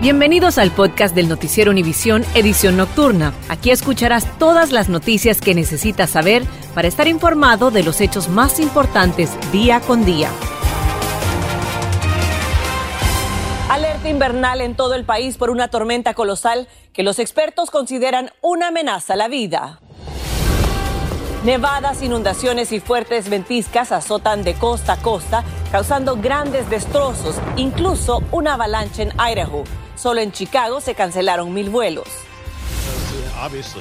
Bienvenidos al podcast del Noticiero Univisión Edición Nocturna. Aquí escucharás todas las noticias que necesitas saber para estar informado de los hechos más importantes día con día. Alerta invernal en todo el país por una tormenta colosal que los expertos consideran una amenaza a la vida. Nevadas, inundaciones y fuertes ventiscas azotan de costa a costa, causando grandes destrozos, incluso una avalancha en Idaho. Solo en Chicago se cancelaron mil vuelos.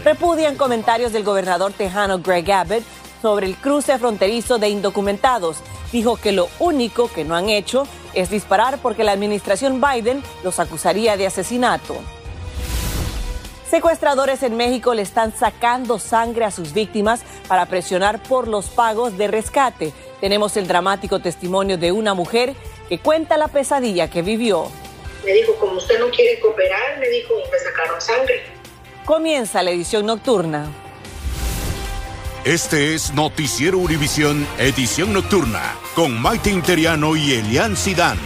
Repudian comentarios del gobernador tejano Greg Abbott sobre el cruce fronterizo de indocumentados. Dijo que lo único que no han hecho es disparar porque la administración Biden los acusaría de asesinato. Secuestradores en México le están sacando sangre a sus víctimas para presionar por los pagos de rescate. Tenemos el dramático testimonio de una mujer que cuenta la pesadilla que vivió. Me dijo, como usted no quiere cooperar, me dijo, me sacaron sangre. Comienza la edición nocturna. Este es Noticiero Univisión, edición nocturna, con Maite Interiano y Elian Sidán.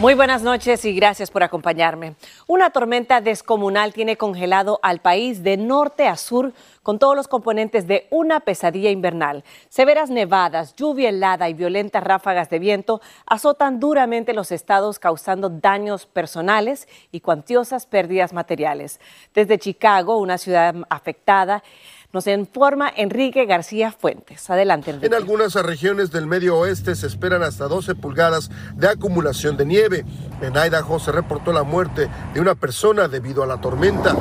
Muy buenas noches y gracias por acompañarme. Una tormenta descomunal tiene congelado al país de norte a sur con todos los componentes de una pesadilla invernal. Severas nevadas, lluvia helada y violentas ráfagas de viento azotan duramente los estados causando daños personales y cuantiosas pérdidas materiales. Desde Chicago, una ciudad afectada, nos informa Enrique García Fuentes. Adelante, Enrique. En algunas regiones del medio oeste se esperan hasta 12 pulgadas de acumulación de nieve. En Idaho se reportó la muerte de una persona debido a la tormenta.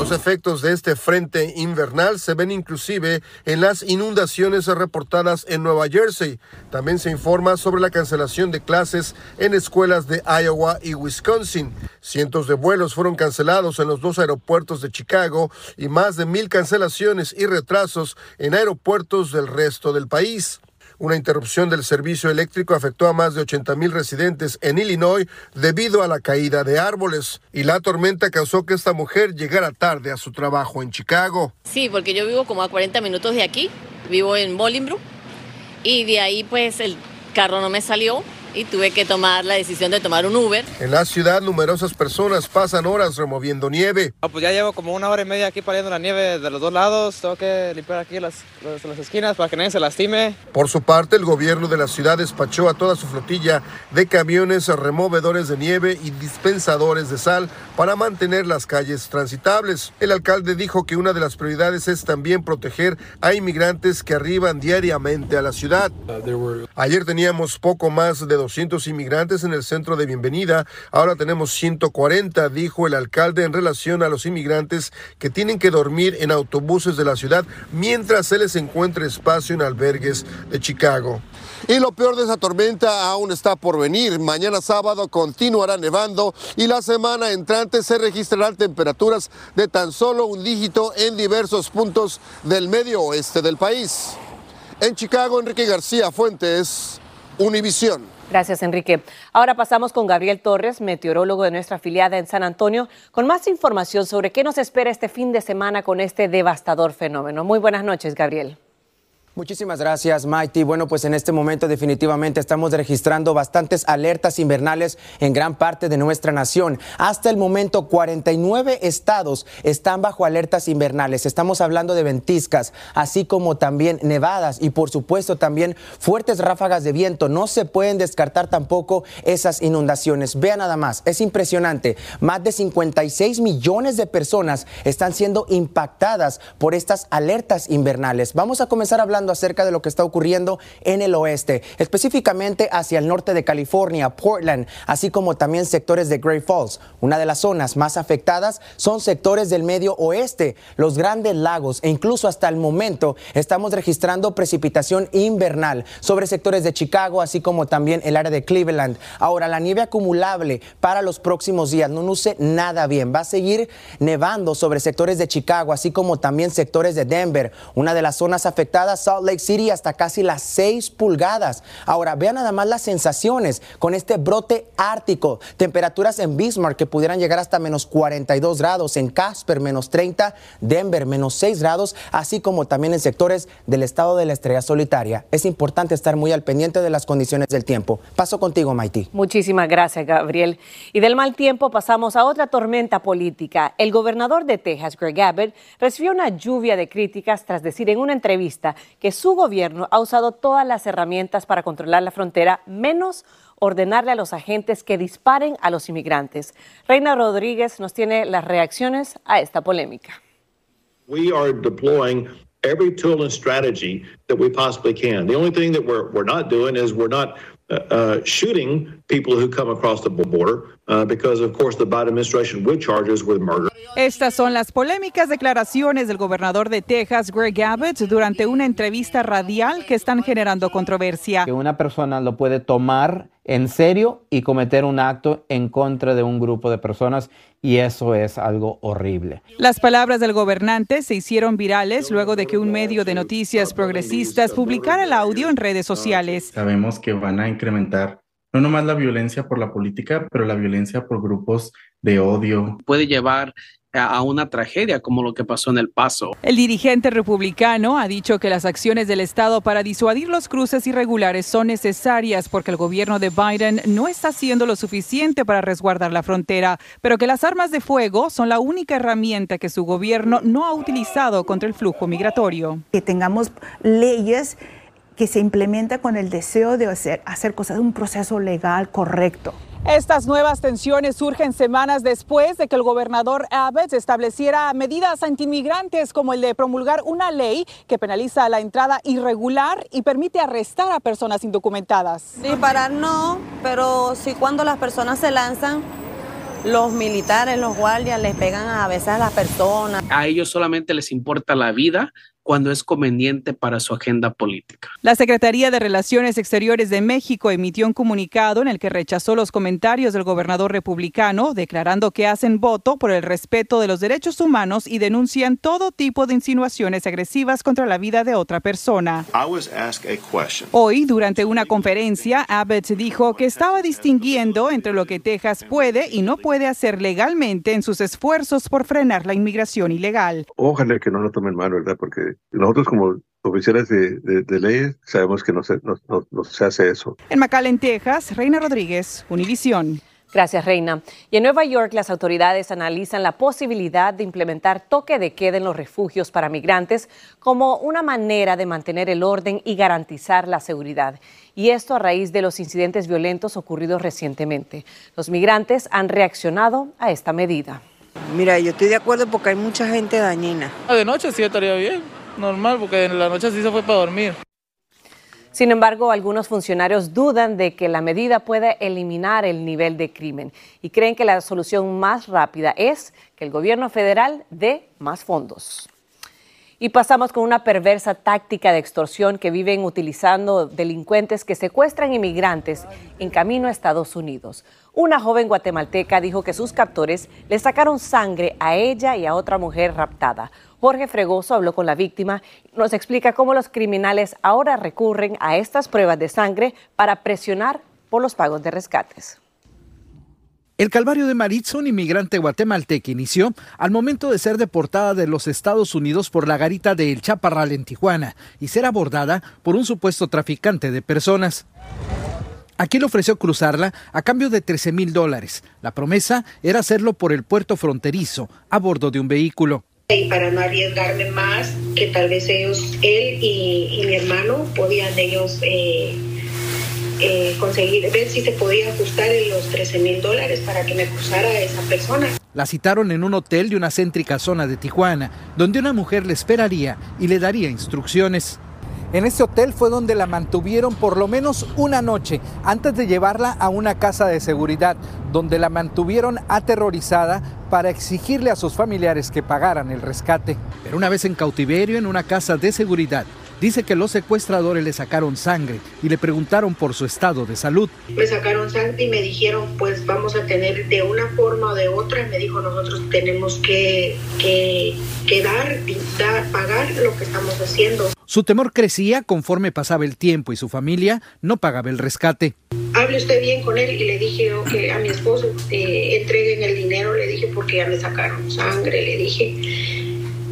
Los efectos de este frente invernal se ven inclusive en las inundaciones reportadas en Nueva Jersey. También se informa sobre la cancelación de clases en escuelas de Iowa y Wisconsin. Cientos de vuelos fueron cancelados en los dos aeropuertos de Chicago y más de mil cancelaciones y retrasos en aeropuertos del resto del país. Una interrupción del servicio eléctrico afectó a más de 80 mil residentes en Illinois debido a la caída de árboles. Y la tormenta causó que esta mujer llegara tarde a su trabajo en Chicago. Sí, porque yo vivo como a 40 minutos de aquí, vivo en Bolingbrook, y de ahí pues el carro no me salió y tuve que tomar la decisión de tomar un Uber. En la ciudad, numerosas personas pasan horas removiendo nieve. Ah, pues ya llevo como una hora y media aquí pariendo la nieve de los dos lados. Tengo que limpiar aquí las, las, las esquinas para que nadie se lastime. Por su parte, el gobierno de la ciudad despachó a toda su flotilla de camiones removedores de nieve y dispensadores de sal para mantener las calles transitables. El alcalde dijo que una de las prioridades es también proteger a inmigrantes que arriban diariamente a la ciudad. Ayer teníamos poco más de 200 inmigrantes en el centro de bienvenida. Ahora tenemos 140, dijo el alcalde en relación a los inmigrantes que tienen que dormir en autobuses de la ciudad mientras se les encuentre espacio en albergues de Chicago. Y lo peor de esa tormenta aún está por venir. Mañana sábado continuará nevando y la semana entrante se registrarán temperaturas de tan solo un dígito en diversos puntos del medio oeste del país. En Chicago, Enrique García Fuentes, Univisión. Gracias, Enrique. Ahora pasamos con Gabriel Torres, meteorólogo de nuestra afiliada en San Antonio, con más información sobre qué nos espera este fin de semana con este devastador fenómeno. Muy buenas noches, Gabriel. Muchísimas gracias, Mighty. Bueno, pues en este momento definitivamente estamos registrando bastantes alertas invernales en gran parte de nuestra nación. Hasta el momento, 49 estados están bajo alertas invernales. Estamos hablando de ventiscas, así como también nevadas y por supuesto también fuertes ráfagas de viento. No se pueden descartar tampoco esas inundaciones. Vean nada más, es impresionante. Más de 56 millones de personas están siendo impactadas por estas alertas invernales. Vamos a comenzar hablando acerca de lo que está ocurriendo en el oeste, específicamente hacia el norte de California, Portland, así como también sectores de Great Falls. Una de las zonas más afectadas son sectores del medio oeste, los grandes lagos e incluso hasta el momento estamos registrando precipitación invernal sobre sectores de Chicago, así como también el área de Cleveland. Ahora, la nieve acumulable para los próximos días no luce nada bien. Va a seguir nevando sobre sectores de Chicago, así como también sectores de Denver. Una de las zonas afectadas, Lake City hasta casi las 6 pulgadas. Ahora, vean nada más las sensaciones con este brote ártico. Temperaturas en Bismarck que pudieran llegar hasta menos 42 grados, en Casper menos 30, Denver menos 6 grados, así como también en sectores del estado de la estrella solitaria. Es importante estar muy al pendiente de las condiciones del tiempo. Paso contigo, Maití. Muchísimas gracias, Gabriel. Y del mal tiempo pasamos a otra tormenta política. El gobernador de Texas, Greg Abbott, recibió una lluvia de críticas tras decir en una entrevista que su gobierno ha usado todas las herramientas para controlar la frontera, menos ordenarle a los agentes que disparen a los inmigrantes. Reina Rodríguez nos tiene las reacciones a esta polémica. We are deploying every tool and strategy that we possibly can. The only thing that we're, not doing is we're not uh, uh, shooting people who come across the border uh, because, of course, the Biden administration would charge us with murder. Estas son las polémicas declaraciones del gobernador de Texas, Greg Abbott, durante una entrevista radial que están generando controversia. Que una persona lo puede tomar en serio y cometer un acto en contra de un grupo de personas y eso es algo horrible. Las palabras del gobernante se hicieron virales luego de que un medio de noticias progresistas publicara el audio en redes sociales. Sabemos que van a incrementar no nomás la violencia por la política, pero la violencia por grupos de odio. Puede llevar a una tragedia como lo que pasó en El Paso. El dirigente republicano ha dicho que las acciones del Estado para disuadir los cruces irregulares son necesarias porque el gobierno de Biden no está haciendo lo suficiente para resguardar la frontera, pero que las armas de fuego son la única herramienta que su gobierno no ha utilizado contra el flujo migratorio. Que tengamos leyes que se implementen con el deseo de hacer, hacer cosas, un proceso legal correcto. Estas nuevas tensiones surgen semanas después de que el gobernador Abbott estableciera medidas antimigrantes como el de promulgar una ley que penaliza la entrada irregular y permite arrestar a personas indocumentadas. Disparar no, pero sí cuando las personas se lanzan, los militares, los guardias les pegan a veces a las personas. A ellos solamente les importa la vida cuando es conveniente para su agenda política. La Secretaría de Relaciones Exteriores de México emitió un comunicado en el que rechazó los comentarios del gobernador republicano, declarando que hacen voto por el respeto de los derechos humanos y denuncian todo tipo de insinuaciones agresivas contra la vida de otra persona. Hoy, durante una conferencia, Abbott dijo que estaba distinguiendo entre lo que Texas puede y no puede hacer legalmente en sus esfuerzos por frenar la inmigración ilegal. Ojalá que no lo tomen mal, ¿verdad? Porque nosotros como oficiales de, de, leyes sabemos que no se, no, no se hace eso. En McAllen, Texas, Reina Rodríguez, Univisión. Gracias, Reina. Y en Nueva York, las autoridades analizan la posibilidad de implementar toque de queda en los refugios para migrantes como una manera de mantener el orden y garantizar la seguridad. Y esto a raíz de los incidentes violentos ocurridos recientemente. Los migrantes han reaccionado a esta medida. Mira, yo estoy de acuerdo porque hay mucha gente dañina. De noche sí estaría bien, normal, porque en la noche sí se fue para dormir. Sin embargo, algunos funcionarios dudan de que la medida pueda eliminar el nivel de crimen y creen que la solución más rápida es que el gobierno federal dé más fondos. Y pasamos con una perversa táctica de extorsión que viven utilizando delincuentes que secuestran inmigrantes en camino a Estados Unidos. Una joven guatemalteca dijo que sus captores le sacaron sangre a ella y a otra mujer raptada. Jorge Fregoso habló con la víctima y nos explica cómo los criminales ahora recurren a estas pruebas de sangre para presionar por los pagos de rescates. El calvario de Maritza, un inmigrante guatemalteca, inició al momento de ser deportada de los Estados Unidos por la garita de El Chaparral en Tijuana y ser abordada por un supuesto traficante de personas. Aquí le ofreció cruzarla a cambio de 13 mil dólares. La promesa era hacerlo por el puerto fronterizo, a bordo de un vehículo. Y para no arriesgarme más, que tal vez ellos, él y, mi hermano, podían ellos eh, eh, conseguir, ver si se podía ajustar en los 13 mil dólares para que me cruzara esa persona. La citaron en un hotel de una céntrica zona de Tijuana, donde una mujer le esperaría y le daría instrucciones. En ese hotel fue donde la mantuvieron por lo menos una noche antes de llevarla a una casa de seguridad, donde la mantuvieron aterrorizada para exigirle a sus familiares que pagaran el rescate. Pero una vez en cautiverio en una casa de seguridad, Dice que los secuestradores le sacaron sangre y le preguntaron por su estado de salud. Me sacaron sangre y me dijeron, pues vamos a tener de una forma o de otra. Me dijo, nosotros tenemos que, que, dar, pagar lo que estamos haciendo. Su temor crecía conforme pasaba el tiempo y su familia no pagaba el rescate. Hable usted bien con él y le dije que a mi esposo eh, entreguen el dinero, le dije porque ya me sacaron sangre, le dije.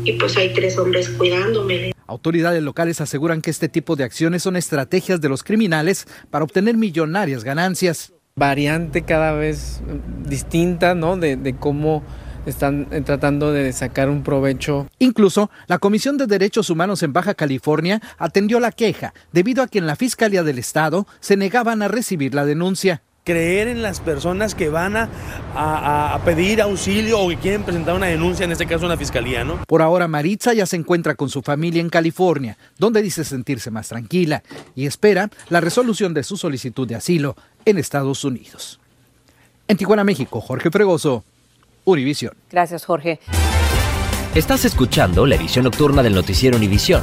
Y pues hay tres hombres cuidándome. Autoridades locales aseguran que este tipo de acciones son estrategias de los criminales para obtener millonarias ganancias. Variante cada vez distinta, ¿no? De, cómo están eh, tratando de sacar un provecho. Incluso la Comisión de Derechos Humanos en Baja California atendió la queja debido a que en la Fiscalía del Estado se negaban a recibir la denuncia creer en las personas que van a, pedir auxilio o que quieren presentar una denuncia, en este caso en la fiscalía, ¿no? Por ahora, Maritza ya se encuentra con su familia en California, donde dice sentirse más tranquila y espera la resolución de su solicitud de asilo en Estados Unidos. En Tijuana, México, Jorge Fregoso, Univisión. Gracias, Jorge. Estás escuchando la edición nocturna del noticiero Univisión.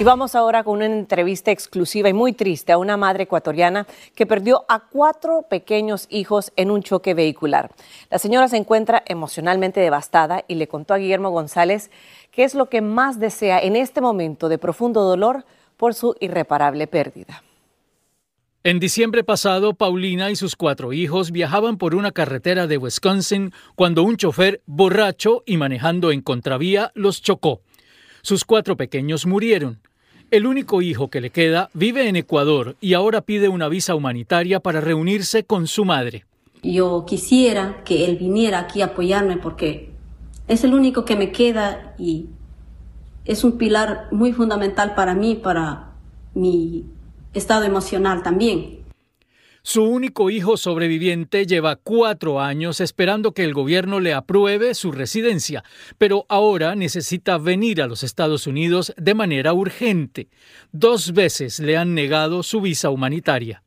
Y vamos ahora con una entrevista exclusiva y muy triste a una madre ecuatoriana que perdió a cuatro pequeños hijos en un choque vehicular. La señora se encuentra emocionalmente devastada y le contó a Guillermo González qué es lo que más desea en este momento de profundo dolor por su irreparable pérdida. En diciembre pasado, Paulina y sus cuatro hijos viajaban por una carretera de Wisconsin cuando un chofer borracho y manejando en contravía los chocó. Sus cuatro pequeños murieron. El único hijo que le queda vive en Ecuador y ahora pide una visa humanitaria para reunirse con su madre. Yo quisiera que él viniera aquí a apoyarme porque es el único que me queda y es un pilar muy fundamental para mí, para mi estado emocional también. Su único hijo sobreviviente lleva cuatro años esperando que el gobierno le apruebe su residencia, pero ahora necesita venir a los Estados Unidos de manera urgente. Dos veces le han negado su visa humanitaria.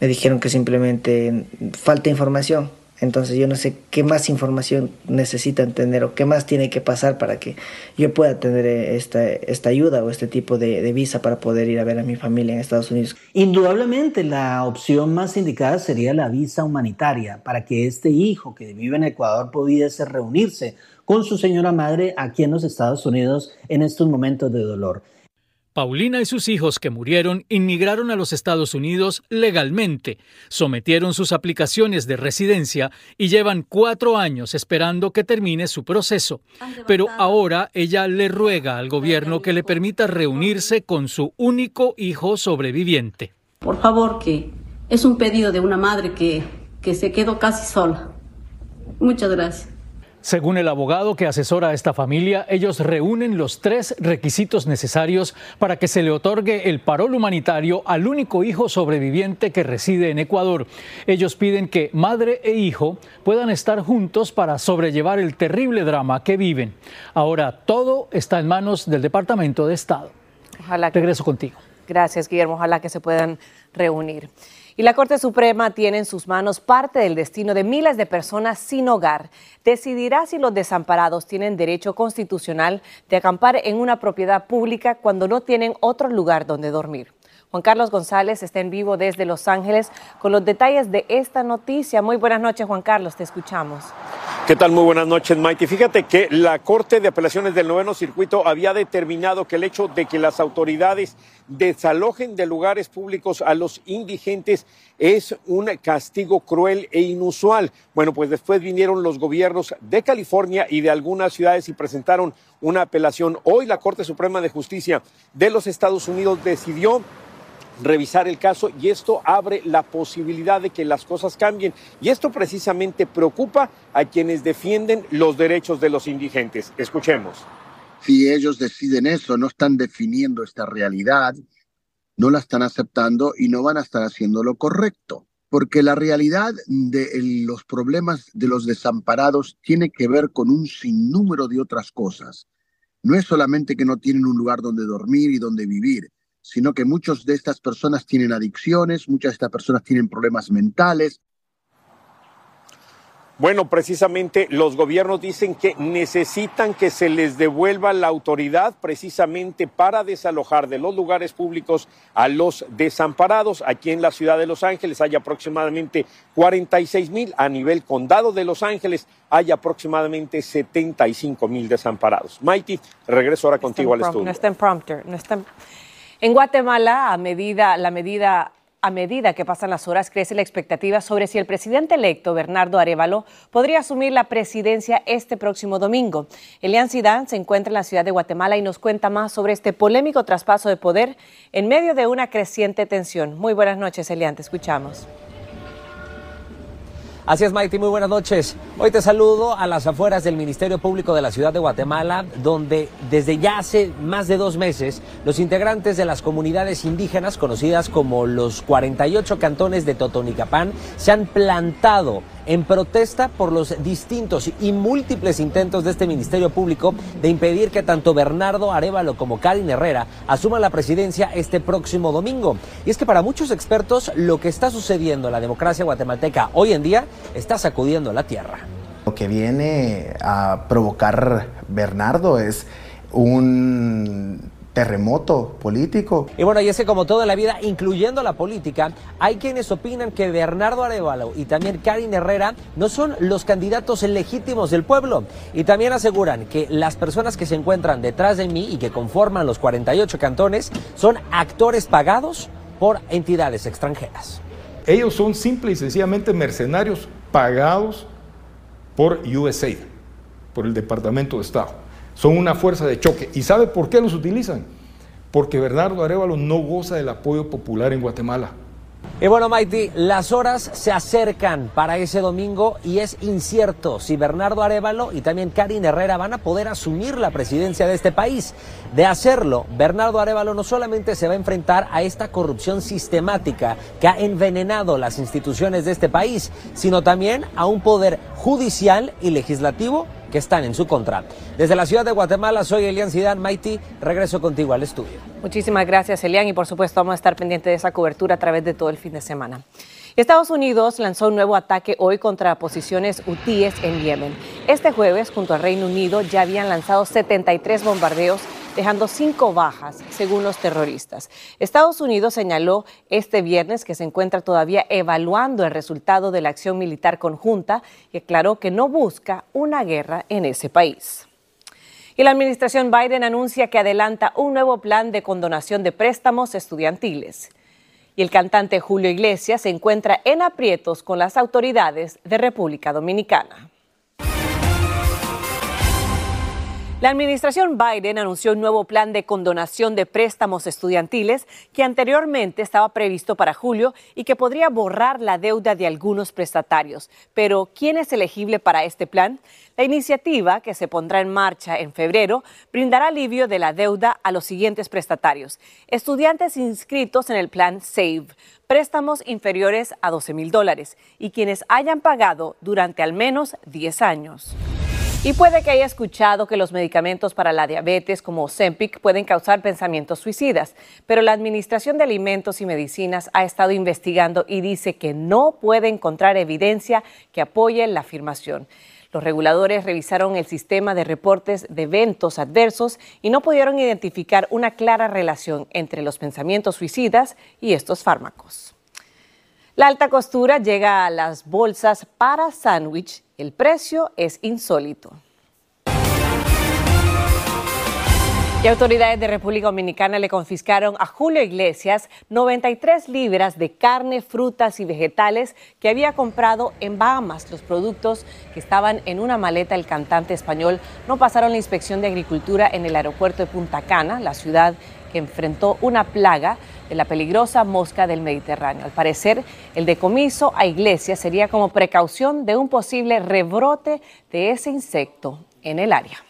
Me dijeron que simplemente falta información entonces yo no sé qué más información necesitan tener o qué más tiene que pasar para que yo pueda tener eh, esta, esta ayuda o este tipo de, de, visa para poder ir a ver a mi familia en Estados Unidos. Indudablemente la opción más indicada sería la visa humanitaria para que este hijo que vive en Ecuador pudiese reunirse con su señora madre aquí en los Estados Unidos en estos momentos de dolor. Paulina y sus hijos que murieron inmigraron a los Estados Unidos legalmente, sometieron sus aplicaciones de residencia y llevan cuatro años esperando que termine su proceso. Pero ahora ella le ruega al gobierno que le permita reunirse con su único hijo sobreviviente. Por favor, que es un pedido de una madre que, que se quedó casi sola. Muchas gracias. Según el abogado que asesora a esta familia, ellos reúnen los tres requisitos necesarios para que se le otorgue el parol humanitario al único hijo sobreviviente que reside en Ecuador. Ellos piden que madre e hijo puedan estar juntos para sobrellevar el terrible drama que viven. Ahora todo está en manos del Departamento de Estado. Ojalá que... Regreso contigo. Gracias, Guillermo. Ojalá que se puedan reunir. Y la Corte Suprema tiene en sus manos parte del destino de miles de personas sin hogar. Decidirá si los desamparados tienen derecho constitucional de acampar en una propiedad pública cuando no tienen otro lugar donde dormir. Juan Carlos González está en vivo desde Los Ángeles con los detalles de esta noticia. Muy buenas noches, Juan Carlos, te escuchamos. ¿Qué tal? Muy buenas noches, Maite. Fíjate que la Corte de Apelaciones del Noveno Circuito había determinado que el hecho de que las autoridades desalojen de lugares públicos a los indigentes es un castigo cruel e inusual. Bueno, pues después vinieron los gobiernos de California y de algunas ciudades y presentaron una apelación. Hoy la Corte Suprema de Justicia de los Estados Unidos decidió revisar el caso y esto abre la posibilidad de que las cosas cambien. Y esto precisamente preocupa a quienes defienden los derechos de los indigentes. Escuchemos. Si ellos deciden eso, no están definiendo esta realidad, no la están aceptando y no van a estar haciendo lo correcto. Porque la realidad de los problemas de los desamparados tiene que ver con un sinnúmero de otras cosas. No es solamente que no tienen un lugar donde dormir y donde vivir, sino que muchas de estas personas tienen adicciones, muchas de estas personas tienen problemas mentales. Bueno, precisamente los gobiernos dicen que necesitan que se les devuelva la autoridad precisamente para desalojar de los lugares públicos a los desamparados. Aquí en la ciudad de Los Ángeles hay aproximadamente 46 mil, a nivel condado de Los Ángeles hay aproximadamente 75 mil desamparados. Mighty, regreso ahora contigo al estudio. No está en prompter, no está en... En Guatemala, a medida, la medida, a medida que pasan las horas, crece la expectativa sobre si el presidente electo, Bernardo Arevalo, podría asumir la presidencia este próximo domingo. Elian Sidán se encuentra en la ciudad de Guatemala y nos cuenta más sobre este polémico traspaso de poder en medio de una creciente tensión. Muy buenas noches, Elian, te escuchamos. Así es, Maite, muy buenas noches. Hoy te saludo a las afueras del Ministerio Público de la Ciudad de Guatemala, donde desde ya hace más de dos meses los integrantes de las comunidades indígenas, conocidas como los 48 cantones de Totonicapán, se han plantado en protesta por los distintos y múltiples intentos de este Ministerio Público de impedir que tanto Bernardo Arevalo como Karin Herrera asuman la presidencia este próximo domingo. Y es que para muchos expertos lo que está sucediendo en la democracia guatemalteca hoy en día está sacudiendo la tierra. Lo que viene a provocar Bernardo es un terremoto político. Y bueno, y es que como toda la vida, incluyendo la política, hay quienes opinan que Bernardo Arevalo y también Karin Herrera no son los candidatos legítimos del pueblo. Y también aseguran que las personas que se encuentran detrás de mí y que conforman los 48 cantones son actores pagados por entidades extranjeras. Ellos son simple y sencillamente mercenarios pagados por USAID, por el Departamento de Estado son una fuerza de choque. ¿Y sabe por qué los utilizan? Porque Bernardo Arevalo no goza del apoyo popular en Guatemala. Y bueno, Maiti, las horas se acercan para ese domingo y es incierto si Bernardo Arevalo y también Karin Herrera van a poder asumir la presidencia de este país. De hacerlo, Bernardo Arevalo no solamente se va a enfrentar a esta corrupción sistemática que ha envenenado las instituciones de este país, sino también a un poder judicial y legislativo que están en su contra. Desde la ciudad de Guatemala, soy Elian Sidán Maiti. Regreso contigo al estudio. Muchísimas gracias, Elian, y por supuesto vamos a estar pendientes de esa cobertura a través de todo el fin de semana. Estados Unidos lanzó un nuevo ataque hoy contra posiciones hutíes en Yemen. Este jueves, junto al Reino Unido, ya habían lanzado 73 bombardeos dejando cinco bajas, según los terroristas. Estados Unidos señaló este viernes que se encuentra todavía evaluando el resultado de la acción militar conjunta y aclaró que no busca una guerra en ese país. Y la administración Biden anuncia que adelanta un nuevo plan de condonación de préstamos estudiantiles. Y el cantante Julio Iglesias se encuentra en aprietos con las autoridades de República Dominicana. La administración Biden anunció un nuevo plan de condonación de préstamos estudiantiles que anteriormente estaba previsto para julio y que podría borrar la deuda de algunos prestatarios. Pero, ¿quién es elegible para este plan? La iniciativa, que se pondrá en marcha en febrero, brindará alivio de la deuda a los siguientes prestatarios. Estudiantes inscritos en el plan SAVE, préstamos inferiores a 12 mil dólares y quienes hayan pagado durante al menos 10 años. Y puede que haya escuchado que los medicamentos para la diabetes como Ozempic pueden causar pensamientos suicidas, pero la Administración de Alimentos y Medicinas ha estado investigando y dice que no puede encontrar evidencia que apoye la afirmación. Los reguladores revisaron el sistema de reportes de eventos adversos y no pudieron identificar una clara relación entre los pensamientos suicidas y estos fármacos. La alta costura llega a las bolsas para sándwich el precio es insólito. Y autoridades de República Dominicana le confiscaron a Julio Iglesias 93 libras de carne, frutas y vegetales que había comprado en Bahamas. Los productos que estaban en una maleta del cantante español no pasaron la inspección de agricultura en el aeropuerto de Punta Cana, la ciudad que enfrentó una plaga de la peligrosa mosca del Mediterráneo. Al parecer, el decomiso a Iglesias sería como precaución de un posible rebrote de ese insecto en el área.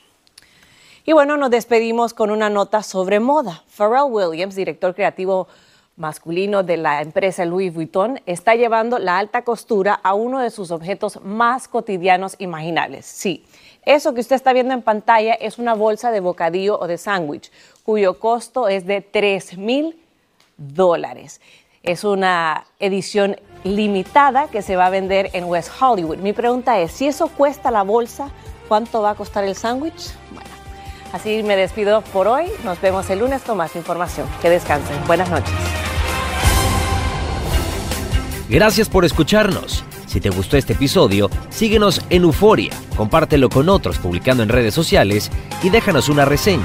Y bueno, nos despedimos con una nota sobre moda. Pharrell Williams, director creativo masculino de la empresa Louis Vuitton, está llevando la alta costura a uno de sus objetos más cotidianos imaginables. Sí, eso que usted está viendo en pantalla es una bolsa de bocadillo o de sándwich, cuyo costo es de 3 mil dólares. Es una edición limitada que se va a vender en West Hollywood. Mi pregunta es, si eso cuesta la bolsa, ¿cuánto va a costar el sándwich? Bueno, así me despido por hoy. Nos vemos el lunes con más información. Que descansen. Buenas noches. Gracias por escucharnos. Si te gustó este episodio, síguenos en Euforia, compártelo con otros publicando en redes sociales y déjanos una reseña.